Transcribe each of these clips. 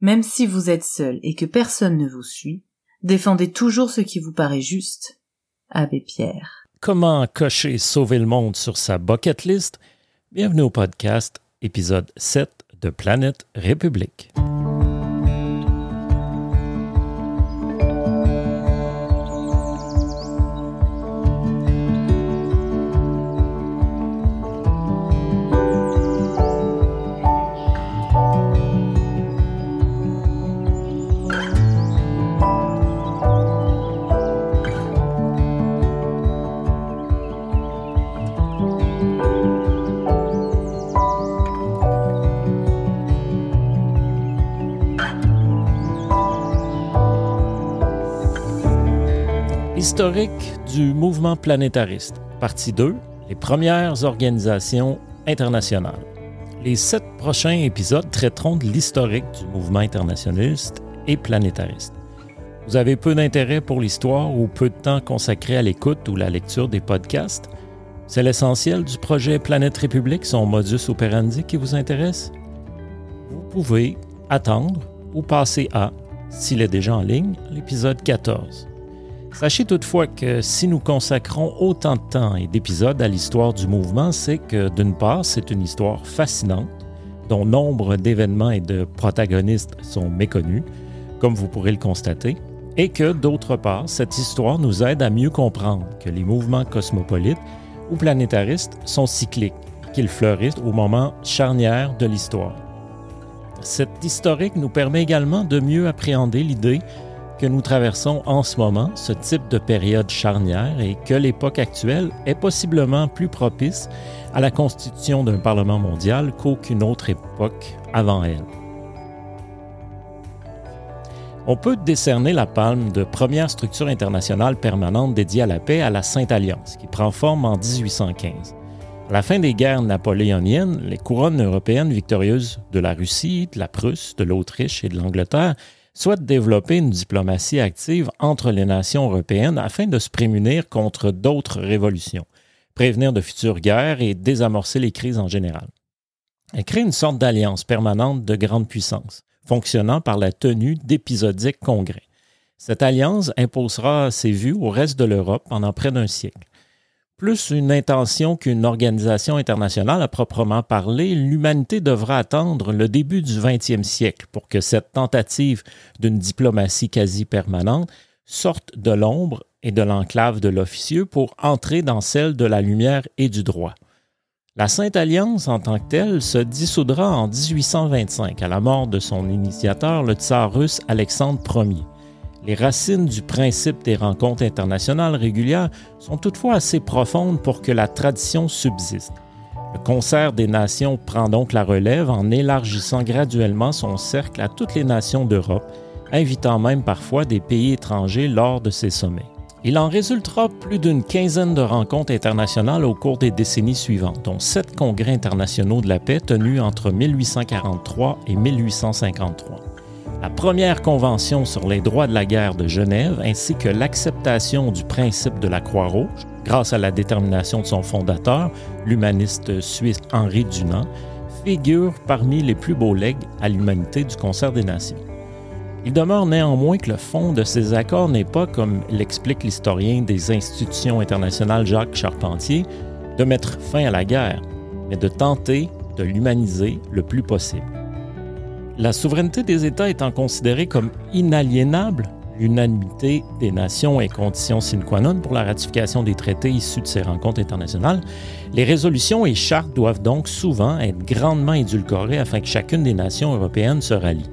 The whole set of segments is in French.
Même si vous êtes seul et que personne ne vous suit, défendez toujours ce qui vous paraît juste. Abbé Pierre. Comment cocher sauver le monde sur sa bucket list? Bienvenue au podcast, épisode 7 de Planète République. Historique du mouvement planétariste. Partie 2. Les premières organisations internationales. Les sept prochains épisodes traiteront de l'historique du mouvement internationaliste et planétariste. Vous avez peu d'intérêt pour l'histoire ou peu de temps consacré à l'écoute ou la lecture des podcasts? C'est l'essentiel du projet Planète République, son modus operandi qui vous intéresse? Vous pouvez attendre ou passer à, s'il est déjà en ligne, l'épisode 14. Sachez toutefois que si nous consacrons autant de temps et d'épisodes à l'histoire du mouvement, c'est que d'une part, c'est une histoire fascinante, dont nombre d'événements et de protagonistes sont méconnus, comme vous pourrez le constater, et que d'autre part, cette histoire nous aide à mieux comprendre que les mouvements cosmopolites ou planétaristes sont cycliques, qu'ils fleurissent au moment charnière de l'histoire. Cette historique nous permet également de mieux appréhender l'idée que nous traversons en ce moment, ce type de période charnière, et que l'époque actuelle est possiblement plus propice à la constitution d'un Parlement mondial qu'aucune autre époque avant elle. On peut décerner la palme de première structure internationale permanente dédiée à la paix à la Sainte Alliance, qui prend forme en 1815. À la fin des guerres napoléoniennes, les couronnes européennes victorieuses de la Russie, de la Prusse, de l'Autriche et de l'Angleterre souhaite développer une diplomatie active entre les nations européennes afin de se prémunir contre d'autres révolutions, prévenir de futures guerres et désamorcer les crises en général. Elle crée une sorte d'alliance permanente de grandes puissances, fonctionnant par la tenue d'épisodiques congrès. Cette alliance imposera ses vues au reste de l'Europe pendant près d'un siècle plus une intention qu'une organisation internationale à proprement parler, l'humanité devra attendre le début du 20e siècle pour que cette tentative d'une diplomatie quasi permanente sorte de l'ombre et de l'enclave de l'officieux pour entrer dans celle de la lumière et du droit. La Sainte Alliance en tant que telle se dissoudra en 1825 à la mort de son initiateur, le tsar russe Alexandre Ier. Les racines du principe des rencontres internationales régulières sont toutefois assez profondes pour que la tradition subsiste. Le concert des nations prend donc la relève en élargissant graduellement son cercle à toutes les nations d'Europe, invitant même parfois des pays étrangers lors de ces sommets. Il en résultera plus d'une quinzaine de rencontres internationales au cours des décennies suivantes, dont sept congrès internationaux de la paix tenus entre 1843 et 1853 la première convention sur les droits de la guerre de Genève ainsi que l'acceptation du principe de la Croix-Rouge, grâce à la détermination de son fondateur, l'humaniste suisse Henri Dunant, figurent parmi les plus beaux legs à l'humanité du concert des nations. Il demeure néanmoins que le fond de ces accords n'est pas, comme l'explique l'historien des institutions internationales Jacques Charpentier, de mettre fin à la guerre, mais de tenter de l'humaniser le plus possible. La souveraineté des États étant considérée comme inaliénable, l'unanimité des nations est condition sine qua non pour la ratification des traités issus de ces rencontres internationales, les résolutions et chartes doivent donc souvent être grandement édulcorées afin que chacune des nations européennes se rallie.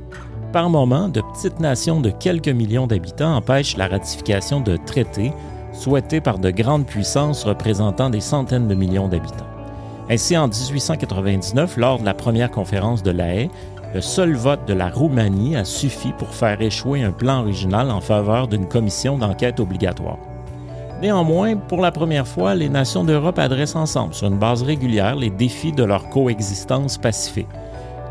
Par moments, de petites nations de quelques millions d'habitants empêchent la ratification de traités souhaités par de grandes puissances représentant des centaines de millions d'habitants. Ainsi, en 1899, lors de la première conférence de La Haye, le seul vote de la Roumanie a suffi pour faire échouer un plan original en faveur d'une commission d'enquête obligatoire. Néanmoins, pour la première fois, les nations d'Europe adressent ensemble, sur une base régulière, les défis de leur coexistence pacifique.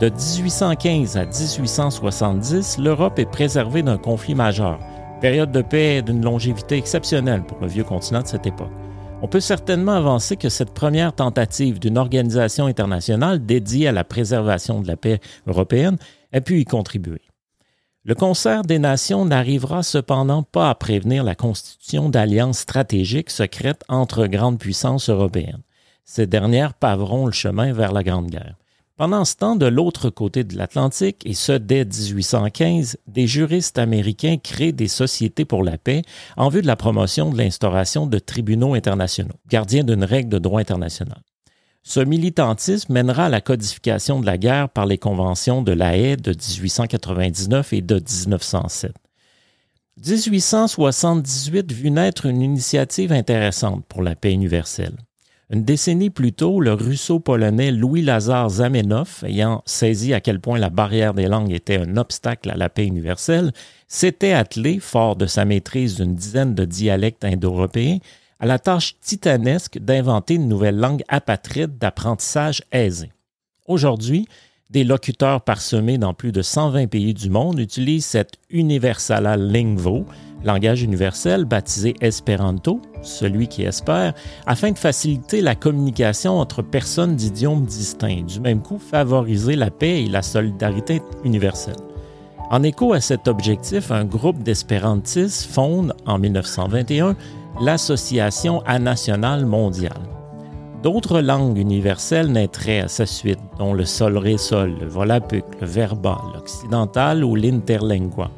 De 1815 à 1870, l'Europe est préservée d'un conflit majeur, période de paix d'une longévité exceptionnelle pour le vieux continent de cette époque. On peut certainement avancer que cette première tentative d'une organisation internationale dédiée à la préservation de la paix européenne a pu y contribuer. Le concert des nations n'arrivera cependant pas à prévenir la constitution d'alliances stratégiques secrètes entre grandes puissances européennes. Ces dernières paveront le chemin vers la Grande Guerre. Pendant ce temps, de l'autre côté de l'Atlantique, et ce dès 1815, des juristes américains créent des sociétés pour la paix en vue de la promotion de l'instauration de tribunaux internationaux, gardiens d'une règle de droit international. Ce militantisme mènera à la codification de la guerre par les conventions de La Haye de 1899 et de 1907. 1878 vit naître une initiative intéressante pour la paix universelle. Une décennie plus tôt, le russo-polonais Louis-Lazare Zamenhof, ayant saisi à quel point la barrière des langues était un obstacle à la paix universelle, s'était attelé, fort de sa maîtrise d'une dizaine de dialectes indo-européens, à la tâche titanesque d'inventer une nouvelle langue apatride d'apprentissage aisé. Aujourd'hui, des locuteurs parsemés dans plus de 120 pays du monde utilisent cette Universala Lingvo, langage universel baptisé Esperanto, celui qui espère, afin de faciliter la communication entre personnes d'idiomes distincts, du même coup favoriser la paix et la solidarité universelle. En écho à cet objectif, un groupe d'espérantistes fonde en 1921 l'Association nationale mondiale. D'autres langues universelles naîtraient à sa suite, dont le solré-sol, le volapük, le verba, l'occidental ou l'interlingua.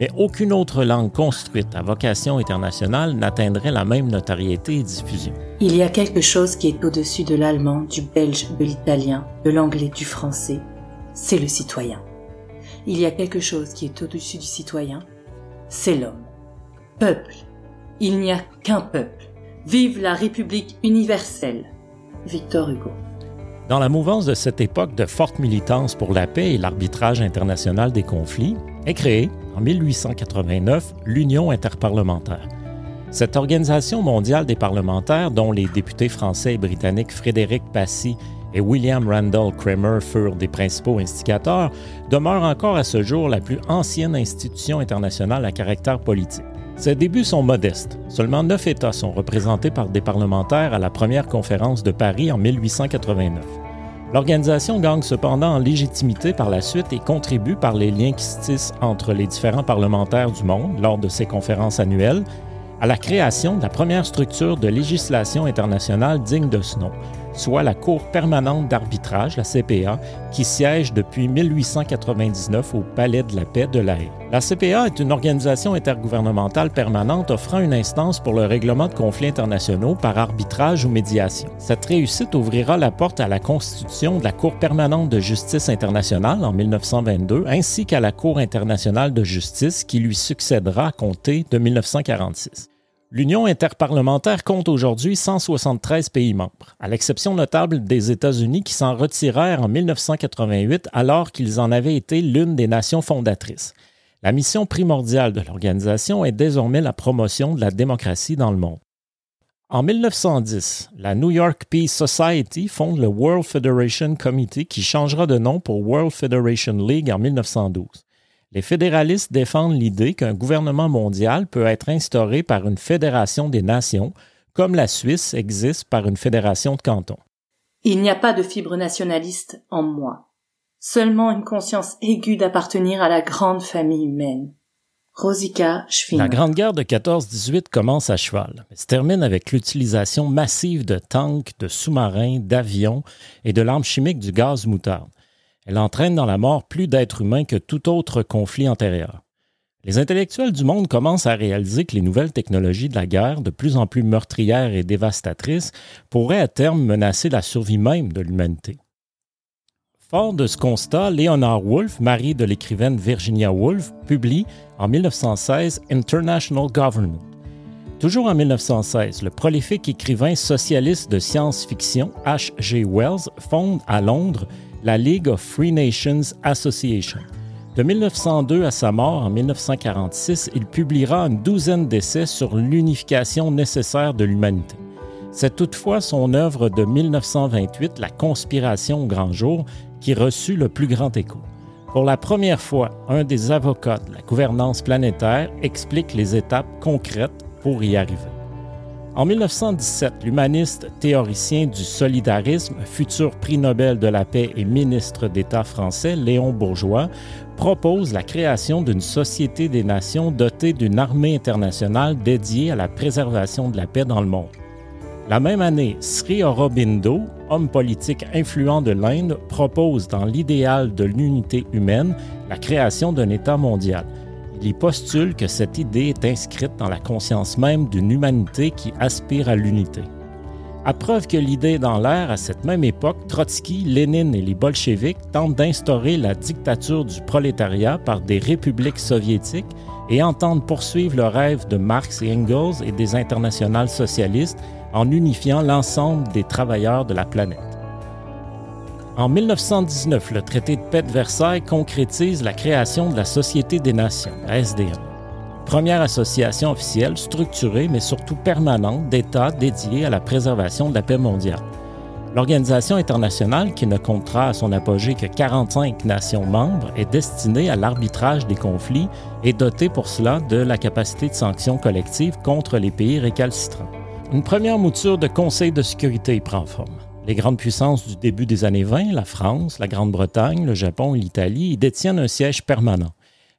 Mais aucune autre langue construite à vocation internationale n'atteindrait la même notoriété et diffusion. Il y a quelque chose qui est au-dessus de l'allemand, du belge, de l'italien, de l'anglais, du français. C'est le citoyen. Il y a quelque chose qui est au-dessus du citoyen. C'est l'homme. Peuple. Il n'y a qu'un peuple. Vive la République universelle. Victor Hugo. Dans la mouvance de cette époque de forte militance pour la paix et l'arbitrage international des conflits, est créée, en 1889, l'Union interparlementaire. Cette organisation mondiale des parlementaires, dont les députés français et britanniques Frédéric Passy et William Randall Kramer furent des principaux instigateurs, demeure encore à ce jour la plus ancienne institution internationale à caractère politique. Ses débuts sont modestes. Seulement neuf États sont représentés par des parlementaires à la première conférence de Paris en 1889. L'organisation gagne cependant en légitimité par la suite et contribue par les liens qui se tissent entre les différents parlementaires du monde lors de ces conférences annuelles à la création de la première structure de législation internationale digne de ce nom, soit la Cour permanente d'arbitrage, la CPA, qui siège depuis 1899 au Palais de la Paix de La Haye. La CPA est une organisation intergouvernementale permanente offrant une instance pour le règlement de conflits internationaux par arbitrage ou médiation. Cette réussite ouvrira la porte à la constitution de la Cour permanente de justice internationale en 1922 ainsi qu'à la Cour internationale de justice qui lui succédera à compter de 1946. L'Union interparlementaire compte aujourd'hui 173 pays membres, à l'exception notable des États-Unis qui s'en retirèrent en 1988 alors qu'ils en avaient été l'une des nations fondatrices. La mission primordiale de l'organisation est désormais la promotion de la démocratie dans le monde. En 1910, la New York Peace Society fonde le World Federation Committee qui changera de nom pour World Federation League en 1912. Les fédéralistes défendent l'idée qu'un gouvernement mondial peut être instauré par une fédération des nations, comme la Suisse existe par une fédération de cantons. Il n'y a pas de fibre nationaliste en moi, seulement une conscience aiguë d'appartenir à la grande famille humaine. Rosika La Grande Guerre de 14-18 commence à cheval, mais se termine avec l'utilisation massive de tanks, de sous-marins, d'avions et de l'arme chimique du gaz moutarde. Elle entraîne dans la mort plus d'êtres humains que tout autre conflit antérieur. Les intellectuels du monde commencent à réaliser que les nouvelles technologies de la guerre, de plus en plus meurtrières et dévastatrices, pourraient à terme menacer la survie même de l'humanité. Fort de ce constat, Leonard Woolf, mari de l'écrivaine Virginia Woolf, publie en 1916 International Government. Toujours en 1916, le prolifique écrivain socialiste de science-fiction H. G. Wells fonde à Londres la League of Free Nations Association. De 1902 à sa mort en 1946, il publiera une douzaine d'essais sur l'unification nécessaire de l'humanité. C'est toutefois son œuvre de 1928, La conspiration au grand jour, qui reçut le plus grand écho. Pour la première fois, un des avocats de la gouvernance planétaire explique les étapes concrètes pour y arriver. En 1917, l'humaniste théoricien du solidarisme, futur prix Nobel de la paix et ministre d'État français Léon Bourgeois, propose la création d'une société des nations dotée d'une armée internationale dédiée à la préservation de la paix dans le monde. La même année, Sri Aurobindo, homme politique influent de l'Inde, propose dans l'idéal de l'unité humaine la création d'un État mondial. Il y postule que cette idée est inscrite dans la conscience même d'une humanité qui aspire à l'unité. À preuve que l'idée est dans l'air, à cette même époque, Trotsky, Lénine et les bolcheviks tentent d'instaurer la dictature du prolétariat par des républiques soviétiques et entendent poursuivre le rêve de Marx et Engels et des internationales socialistes en unifiant l'ensemble des travailleurs de la planète. En 1919, le traité de paix de Versailles concrétise la création de la Société des Nations, la SDN, première association officielle structurée mais surtout permanente d'États dédiés à la préservation de la paix mondiale. L'organisation internationale, qui ne comptera à son apogée que 45 nations membres, est destinée à l'arbitrage des conflits et dotée pour cela de la capacité de sanction collective contre les pays récalcitrants. Une première mouture de Conseil de sécurité prend forme. Les grandes puissances du début des années 20, la France, la Grande-Bretagne, le Japon et l'Italie, y détiennent un siège permanent.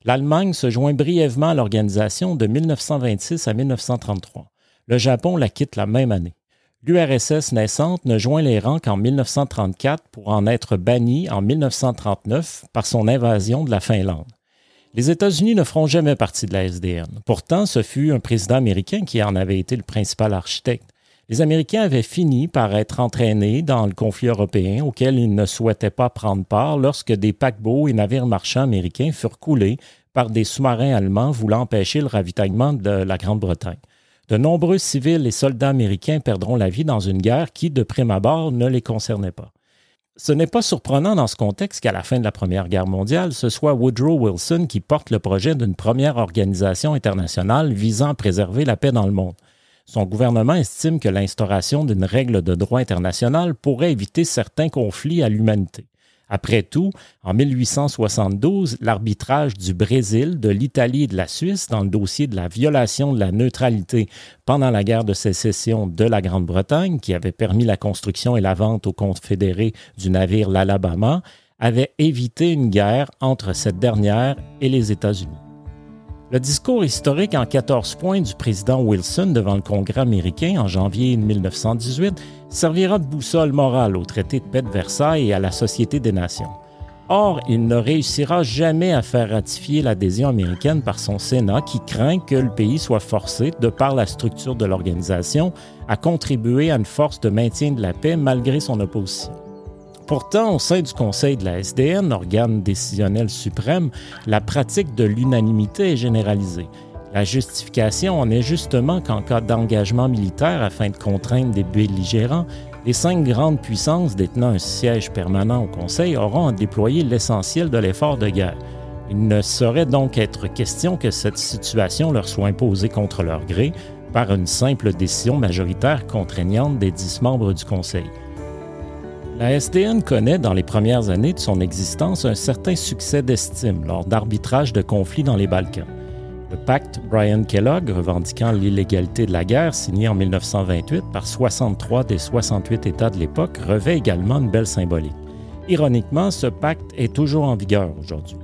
L'Allemagne se joint brièvement à l'organisation de 1926 à 1933. Le Japon la quitte la même année. L'URSS naissante ne joint les rangs qu'en 1934 pour en être bannie en 1939 par son invasion de la Finlande. Les États-Unis ne feront jamais partie de la SDN. Pourtant, ce fut un président américain qui en avait été le principal architecte. Les Américains avaient fini par être entraînés dans le conflit européen auquel ils ne souhaitaient pas prendre part lorsque des paquebots et navires marchands américains furent coulés par des sous-marins allemands voulant empêcher le ravitaillement de la Grande-Bretagne. De nombreux civils et soldats américains perdront la vie dans une guerre qui, de prime abord, ne les concernait pas. Ce n'est pas surprenant dans ce contexte qu'à la fin de la Première Guerre mondiale, ce soit Woodrow Wilson qui porte le projet d'une première organisation internationale visant à préserver la paix dans le monde. Son gouvernement estime que l'instauration d'une règle de droit international pourrait éviter certains conflits à l'humanité. Après tout, en 1872, l'arbitrage du Brésil, de l'Italie et de la Suisse dans le dossier de la violation de la neutralité pendant la guerre de sécession de la Grande-Bretagne, qui avait permis la construction et la vente aux confédérés du navire l'Alabama, avait évité une guerre entre cette dernière et les États-Unis. Le discours historique en 14 points du président Wilson devant le Congrès américain en janvier 1918 servira de boussole morale au traité de paix de Versailles et à la Société des Nations. Or, il ne réussira jamais à faire ratifier l'adhésion américaine par son Sénat qui craint que le pays soit forcé, de par la structure de l'organisation, à contribuer à une force de maintien de la paix malgré son opposition. Pourtant, au sein du Conseil de la SDN, organe décisionnel suprême, la pratique de l'unanimité est généralisée. La justification en est justement qu'en cas d'engagement militaire afin de contraindre des belligérants, les cinq grandes puissances détenant un siège permanent au Conseil auront à déployer l'essentiel de l'effort de guerre. Il ne saurait donc être question que cette situation leur soit imposée contre leur gré par une simple décision majoritaire contraignante des dix membres du Conseil. La SDN connaît dans les premières années de son existence un certain succès d'estime lors d'arbitrages de conflits dans les Balkans. Le pacte Brian Kellogg, revendiquant l'illégalité de la guerre, signé en 1928 par 63 des 68 États de l'époque, revêt également une belle symbolique. Ironiquement, ce pacte est toujours en vigueur aujourd'hui.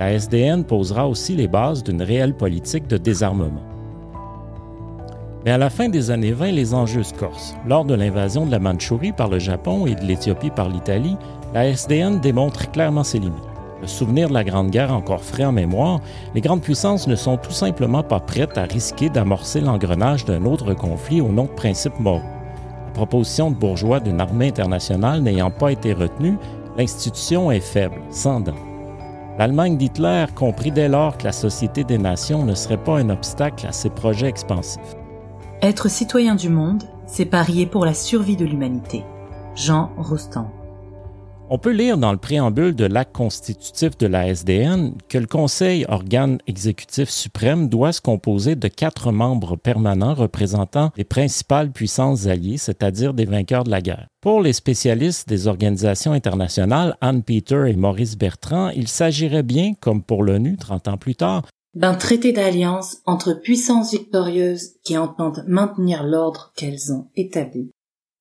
La SDN posera aussi les bases d'une réelle politique de désarmement. Mais à la fin des années 20, les enjeux se corsent. Lors de l'invasion de la Mandchourie par le Japon et de l'Éthiopie par l'Italie, la SDN démontre clairement ses limites. Le souvenir de la Grande Guerre encore frais en mémoire, les grandes puissances ne sont tout simplement pas prêtes à risquer d'amorcer l'engrenage d'un autre conflit au nom de principes moraux. La proposition de bourgeois d'une armée internationale n'ayant pas été retenue, l'institution est faible, sans dents. L'Allemagne d'Hitler comprit dès lors que la Société des Nations ne serait pas un obstacle à ses projets expansifs. Être citoyen du monde, c'est parier pour la survie de l'humanité. Jean Rostand. On peut lire dans le préambule de l'acte constitutif de la SDN que le Conseil, organe exécutif suprême, doit se composer de quatre membres permanents représentant les principales puissances alliées, c'est-à-dire des vainqueurs de la guerre. Pour les spécialistes des organisations internationales, Anne Peter et Maurice Bertrand, il s'agirait bien, comme pour l'ONU 30 ans plus tard, d'un traité d'alliance entre puissances victorieuses qui entendent maintenir l'ordre qu'elles ont établi.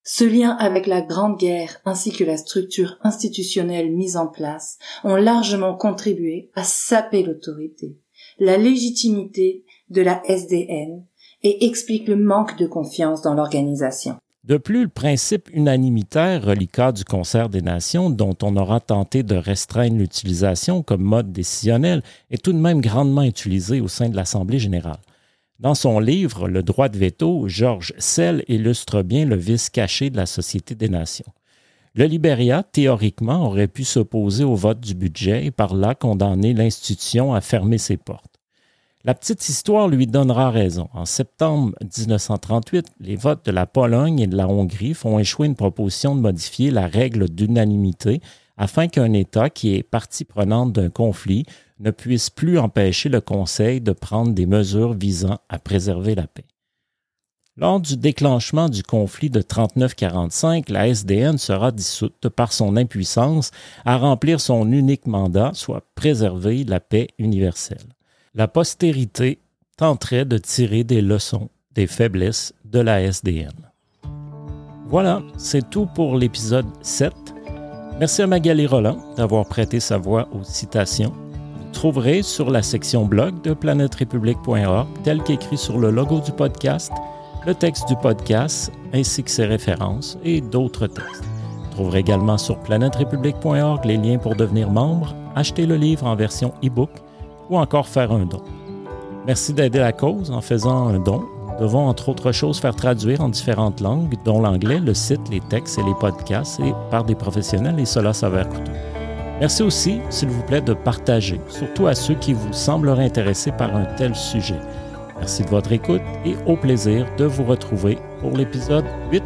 Ce lien avec la Grande Guerre ainsi que la structure institutionnelle mise en place ont largement contribué à saper l'autorité, la légitimité de la SDN et expliquent le manque de confiance dans l'organisation. De plus, le principe unanimitaire reliquat du concert des nations, dont on aura tenté de restreindre l'utilisation comme mode décisionnel, est tout de même grandement utilisé au sein de l'Assemblée générale. Dans son livre Le droit de veto, Georges Sell illustre bien le vice caché de la Société des Nations. Le Libéria, théoriquement, aurait pu s'opposer au vote du budget et par là condamner l'institution à fermer ses portes. La petite histoire lui donnera raison. En septembre 1938, les votes de la Pologne et de la Hongrie font échouer une proposition de modifier la règle d'unanimité afin qu'un État qui est partie prenante d'un conflit ne puisse plus empêcher le Conseil de prendre des mesures visant à préserver la paix. Lors du déclenchement du conflit de 39-45, la SDN sera dissoute par son impuissance à remplir son unique mandat, soit préserver la paix universelle la postérité tenterait de tirer des leçons des faiblesses de la SDN. Voilà, c'est tout pour l'épisode 7. Merci à Magali Roland d'avoir prêté sa voix aux citations. Vous trouverez sur la section blog de planèterépublique.org, tel qu'écrit sur le logo du podcast, le texte du podcast ainsi que ses références et d'autres textes. Vous trouverez également sur planèterépublique.org les liens pour devenir membre, acheter le livre en version e-book ou encore faire un don. Merci d'aider la cause en faisant un don. Nous devons, entre autres choses, faire traduire en différentes langues, dont l'anglais, le site, les textes et les podcasts, et par des professionnels, et cela s'avère coûteux. Merci aussi, s'il vous plaît, de partager, surtout à ceux qui vous sembleraient intéressés par un tel sujet. Merci de votre écoute et au plaisir de vous retrouver pour l'épisode 8